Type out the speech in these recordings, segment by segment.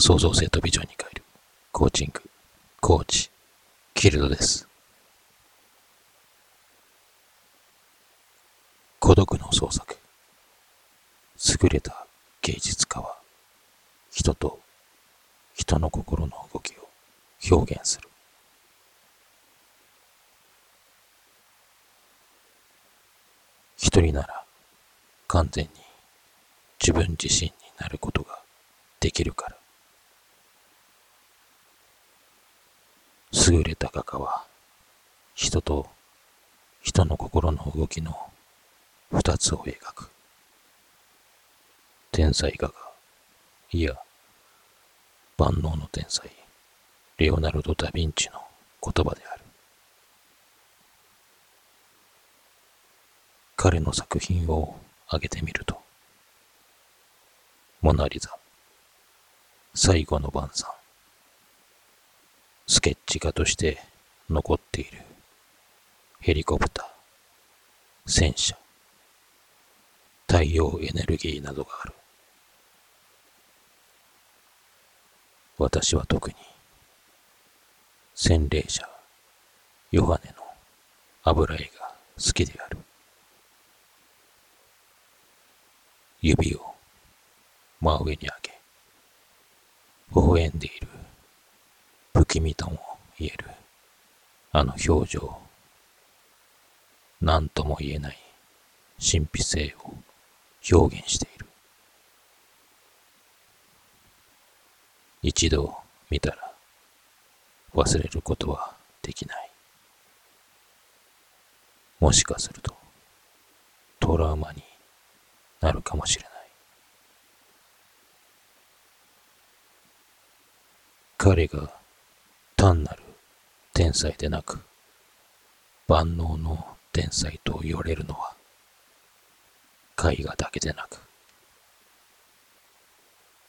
創造性とビジョンに変えるコーチング、コーチ、キルドです。孤独の創作。優れた芸術家は人と人の心の動きを表現する。一人なら完全に自分自身になることができるから。優れた画家は人と人の心の動きの二つを描く。天才画家、いや、万能の天才、レオナルド・ダ・ヴィンチの言葉である。彼の作品を挙げてみると、モナリザ、最後の晩餐、スケッチ画として残っているヘリコプター、戦車、太陽エネルギーなどがある。私は特に、洗礼者、ヨハネの油絵が好きである。指を真上に上げ、微笑んでいる不気味とも言えるあの表情、何とも言えない神秘性を表現している。一度見たら忘れることはできない。もしかするとトラウマになるかもしれない。彼が単なる天才でなく万能の天才と言われるのは絵画だけでなく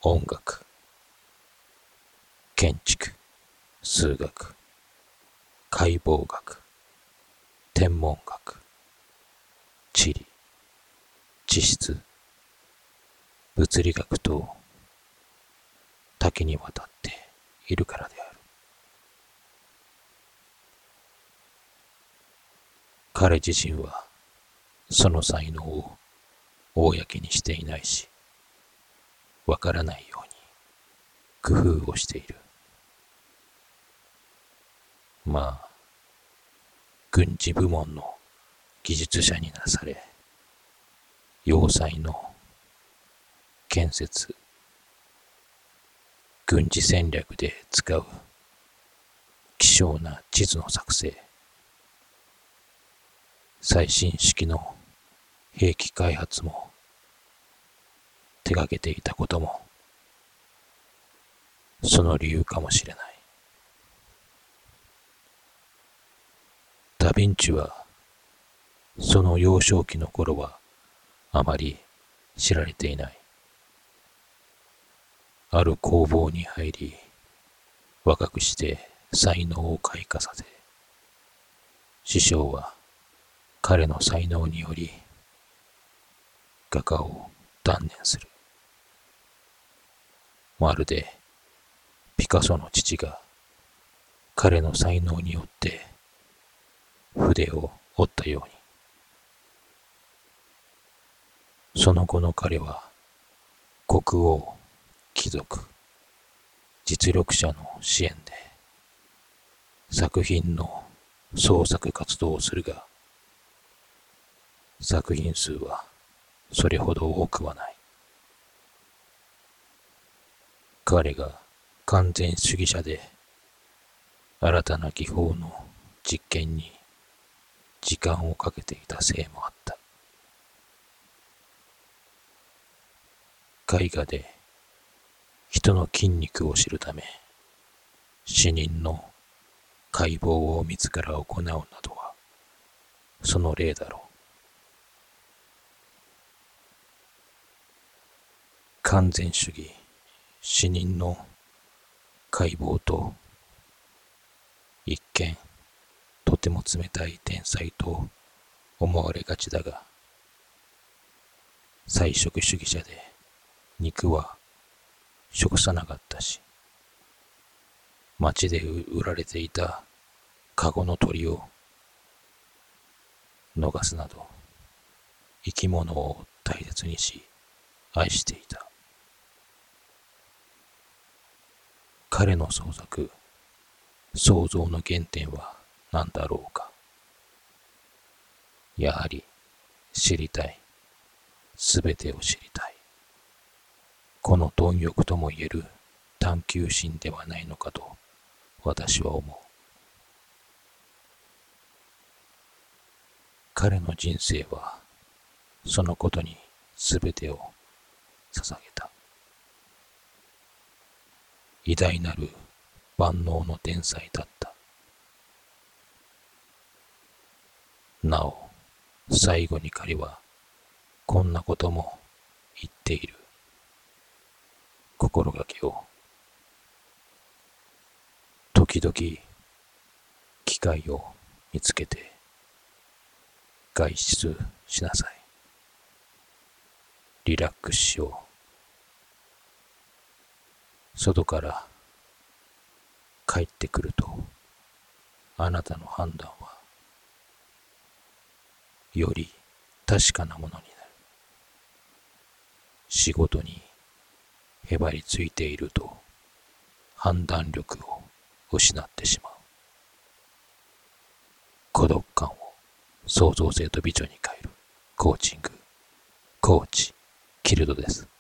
音楽建築数学解剖学天文学地理地質物理学と多岐にわたっているからである。彼自身はその才能を公にしていないしわからないように工夫をしている。まあ軍事部門の技術者になされ要塞の建設、軍事戦略で使う希少な地図の作成、最新式の兵器開発も手掛けていたこともその理由かもしれない。ダヴィンチはその幼少期の頃はあまり知られていない。ある工房に入り、若くして才能を開花させ、師匠は彼の才能により画家を断念する。まるでピカソの父が彼の才能によって筆を折ったように。その後の彼は、国王、貴族、実力者の支援で、作品の創作活動をするが、作品数はそれほど多くはない。彼が完全主義者で、新たな技法の実験に時間をかけていたせいもあった。絵画で人の筋肉を知るため死人の解剖を自ら行うなどはその例だろう完全主義死人の解剖と一見とても冷たい天才と思われがちだが菜食主義者で肉は食さなかったし、街で売られていたカゴの鳥を逃すなど、生き物を大切にし、愛していた。彼の創作、創造の原点は何だろうか。やはり知りたい。すべてを知りたい。この貪欲とも言える探求心ではないのかと私は思う。彼の人生はそのことにすべてを捧げた。偉大なる万能の天才だった。なお、最後に彼はこんなことも言っている。心がけを。時々、機会を見つけて、外出しなさい。リラックスしよう。外から帰ってくると、あなたの判断は、より確かなものになる。仕事にへばりついていると、判断力を失ってしまう。孤独感を創造性と美女に変えるコーチング、コーチ、キルドです。